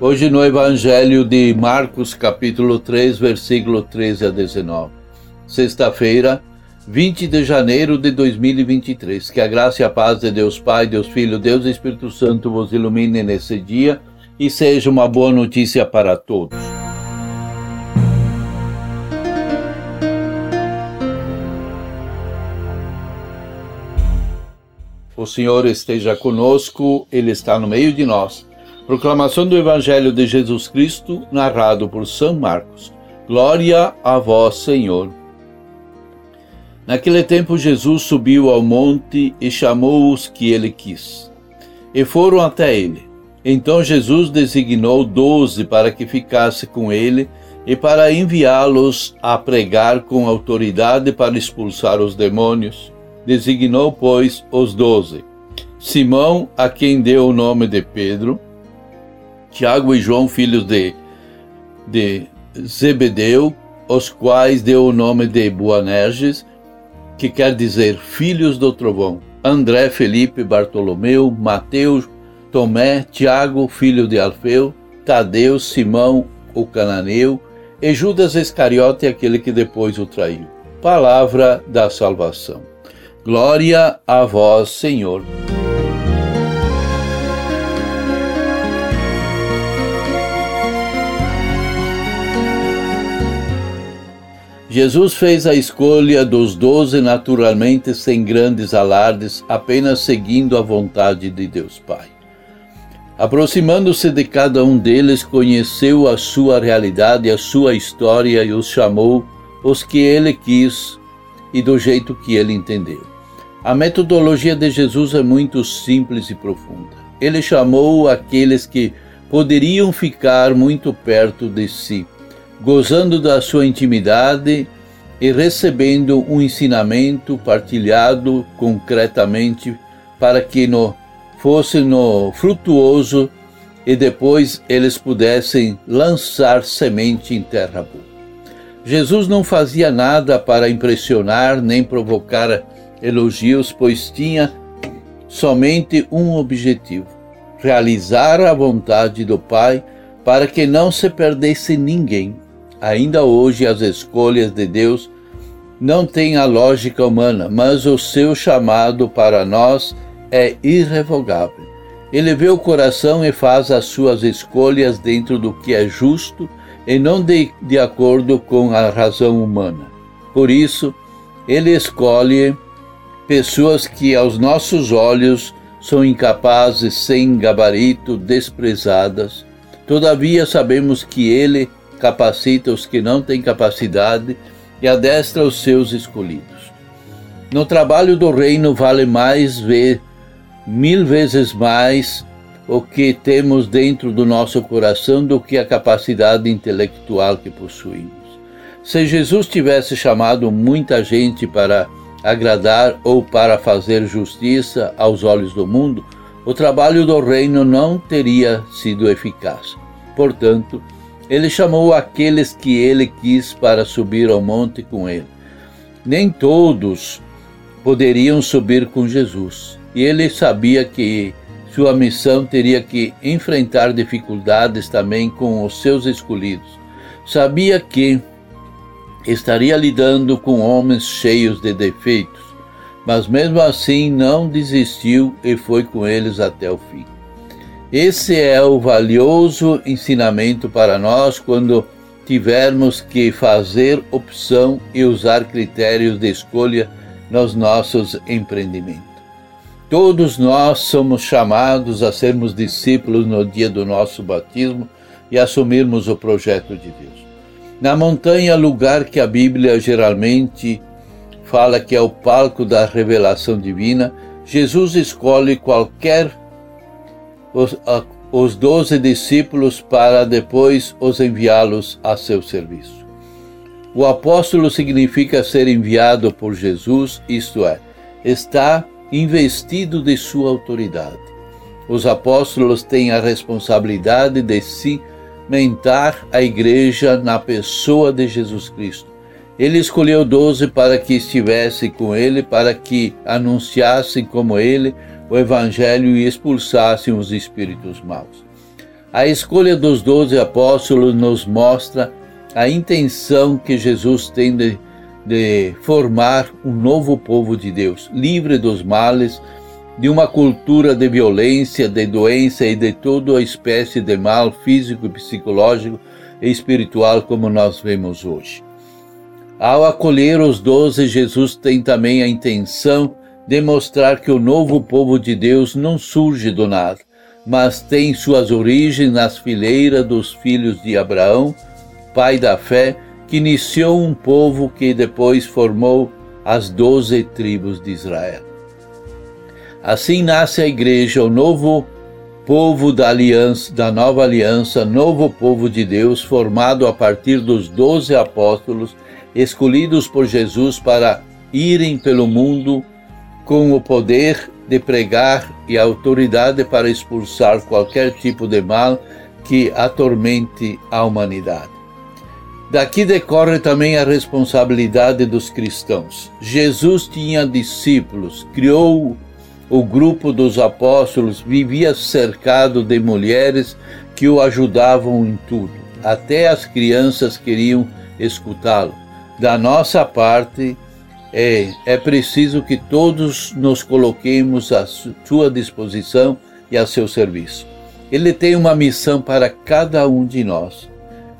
hoje no Evangelho de Marcos, capítulo 3, versículo 13 a 19. Sexta-feira, 20 de janeiro de 2023. Que a graça e a paz de Deus Pai, Deus Filho, Deus e Espírito Santo vos ilumine nesse dia e seja uma boa notícia para todos. O Senhor esteja conosco, Ele está no meio de nós. Proclamação do Evangelho de Jesus Cristo, narrado por São Marcos. Glória a vós, Senhor. Naquele tempo, Jesus subiu ao monte e chamou os que ele quis. E foram até ele. Então Jesus designou doze para que ficasse com ele e para enviá-los a pregar com autoridade para expulsar os demônios designou, pois, os doze: Simão, a quem deu o nome de Pedro, Tiago e João, filhos de, de Zebedeu, os quais deu o nome de Boanerges, que quer dizer filhos do trovão, André, Felipe, Bartolomeu, Mateus, Tomé, Tiago, filho de Alfeu, Tadeu, Simão, o cananeu, e Judas Iscariote, aquele que depois o traiu. Palavra da salvação. Glória a vós, Senhor. Jesus fez a escolha dos doze naturalmente sem grandes alardes, apenas seguindo a vontade de Deus Pai. Aproximando-se de cada um deles, conheceu a sua realidade, a sua história e os chamou os que ele quis e do jeito que ele entendeu. A metodologia de Jesus é muito simples e profunda. Ele chamou aqueles que poderiam ficar muito perto de si, gozando da sua intimidade e recebendo um ensinamento partilhado concretamente para que no, fosse no frutuoso e depois eles pudessem lançar semente em terra boa. Jesus não fazia nada para impressionar nem provocar elogios, pois tinha somente um objetivo: realizar a vontade do Pai para que não se perdesse ninguém. Ainda hoje, as escolhas de Deus não têm a lógica humana, mas o seu chamado para nós é irrevogável. Ele vê o coração e faz as suas escolhas dentro do que é justo e não de, de acordo com a razão humana. Por isso, ele escolhe pessoas que aos nossos olhos são incapazes, sem gabarito, desprezadas. Todavia sabemos que Ele capacita os que não têm capacidade e adestra os seus escolhidos. No trabalho do reino vale mais ver mil vezes mais o que temos dentro do nosso coração do que a capacidade intelectual que possuímos. Se Jesus tivesse chamado muita gente para agradar ou para fazer justiça aos olhos do mundo, o trabalho do reino não teria sido eficaz. Portanto, ele chamou aqueles que ele quis para subir ao monte com ele. Nem todos poderiam subir com Jesus, e ele sabia que sua missão teria que enfrentar dificuldades também com os seus escolhidos. Sabia que estaria lidando com homens cheios de defeitos, mas mesmo assim não desistiu e foi com eles até o fim. Esse é o valioso ensinamento para nós quando tivermos que fazer opção e usar critérios de escolha nos nossos empreendimentos. Todos nós somos chamados a sermos discípulos no dia do nosso batismo e assumirmos o projeto de Deus. Na montanha, lugar que a Bíblia geralmente fala que é o palco da revelação divina, Jesus escolhe qualquer os doze discípulos para depois os enviá-los a seu serviço. O apóstolo significa ser enviado por Jesus, isto é, está investido de sua autoridade. Os apóstolos têm a responsabilidade de cimentar a igreja na pessoa de Jesus Cristo. Ele escolheu doze para que estivessem com ele, para que anunciassem como ele o Evangelho e expulsassem os espíritos maus. A escolha dos doze apóstolos nos mostra a intenção que Jesus tem de, de formar um novo povo de Deus, livre dos males, de uma cultura de violência, de doença e de toda a espécie de mal físico, psicológico e espiritual como nós vemos hoje. Ao acolher os doze, Jesus tem também a intenção demonstrar que o novo povo de Deus não surge do nada, mas tem suas origens nas fileiras dos filhos de Abraão, pai da fé, que iniciou um povo que depois formou as doze tribos de Israel. Assim nasce a igreja, o novo povo da aliança, da nova aliança, novo povo de Deus, formado a partir dos doze apóstolos, escolhidos por Jesus para irem pelo mundo com o poder de pregar e autoridade para expulsar qualquer tipo de mal que atormente a humanidade. Daqui decorre também a responsabilidade dos cristãos. Jesus tinha discípulos, criou o grupo dos apóstolos, vivia cercado de mulheres que o ajudavam em tudo. Até as crianças queriam escutá-lo. Da nossa parte, é, preciso que todos nos coloquemos à sua disposição e a seu serviço. Ele tem uma missão para cada um de nós.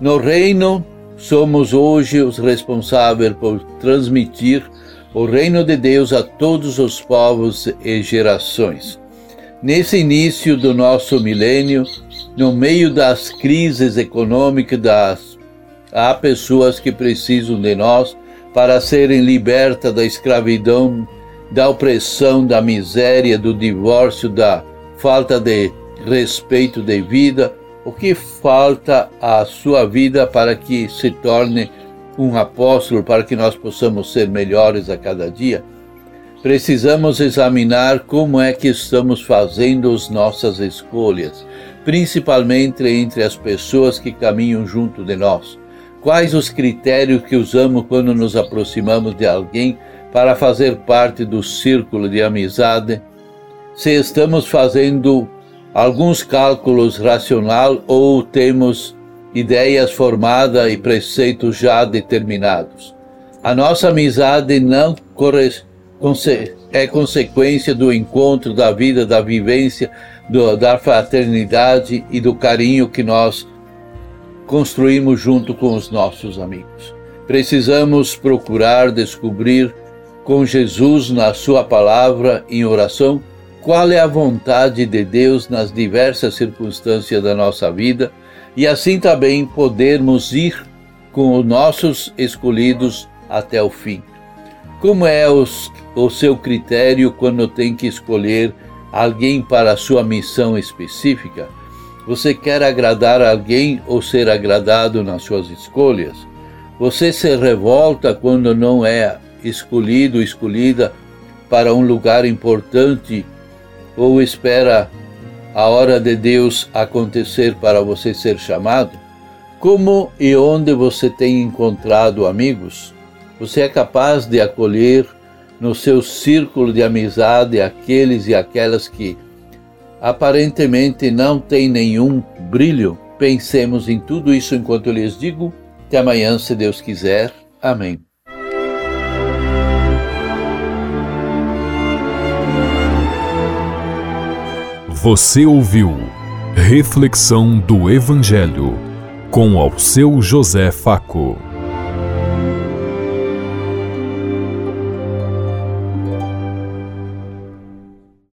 No reino, somos hoje os responsáveis por transmitir o reino de Deus a todos os povos e gerações. Nesse início do nosso milênio, no meio das crises econômicas, das, há pessoas que precisam de nós para serem libertas da escravidão, da opressão, da miséria, do divórcio, da falta de respeito de vida, o que falta à sua vida para que se torne um apóstolo, para que nós possamos ser melhores a cada dia? Precisamos examinar como é que estamos fazendo as nossas escolhas, principalmente entre as pessoas que caminham junto de nós. Quais os critérios que usamos quando nos aproximamos de alguém para fazer parte do círculo de amizade? Se estamos fazendo alguns cálculos racional ou temos ideias formadas e preceitos já determinados. A nossa amizade não é consequência do encontro, da vida, da vivência, do, da fraternidade e do carinho que nós construímos junto com os nossos amigos. Precisamos procurar descobrir com Jesus na Sua palavra em oração qual é a vontade de Deus nas diversas circunstâncias da nossa vida e assim também podermos ir com os nossos escolhidos até o fim. Como é os, o seu critério quando tem que escolher alguém para a sua missão específica? Você quer agradar alguém ou ser agradado nas suas escolhas? Você se revolta quando não é escolhido, escolhida para um lugar importante ou espera a hora de Deus acontecer para você ser chamado? Como e onde você tem encontrado amigos? Você é capaz de acolher no seu círculo de amizade aqueles e aquelas que aparentemente não tem nenhum brilho. Pensemos em tudo isso enquanto eu lhes digo. Até amanhã, se Deus quiser. Amém. Você ouviu Reflexão do Evangelho com ao seu José Faco.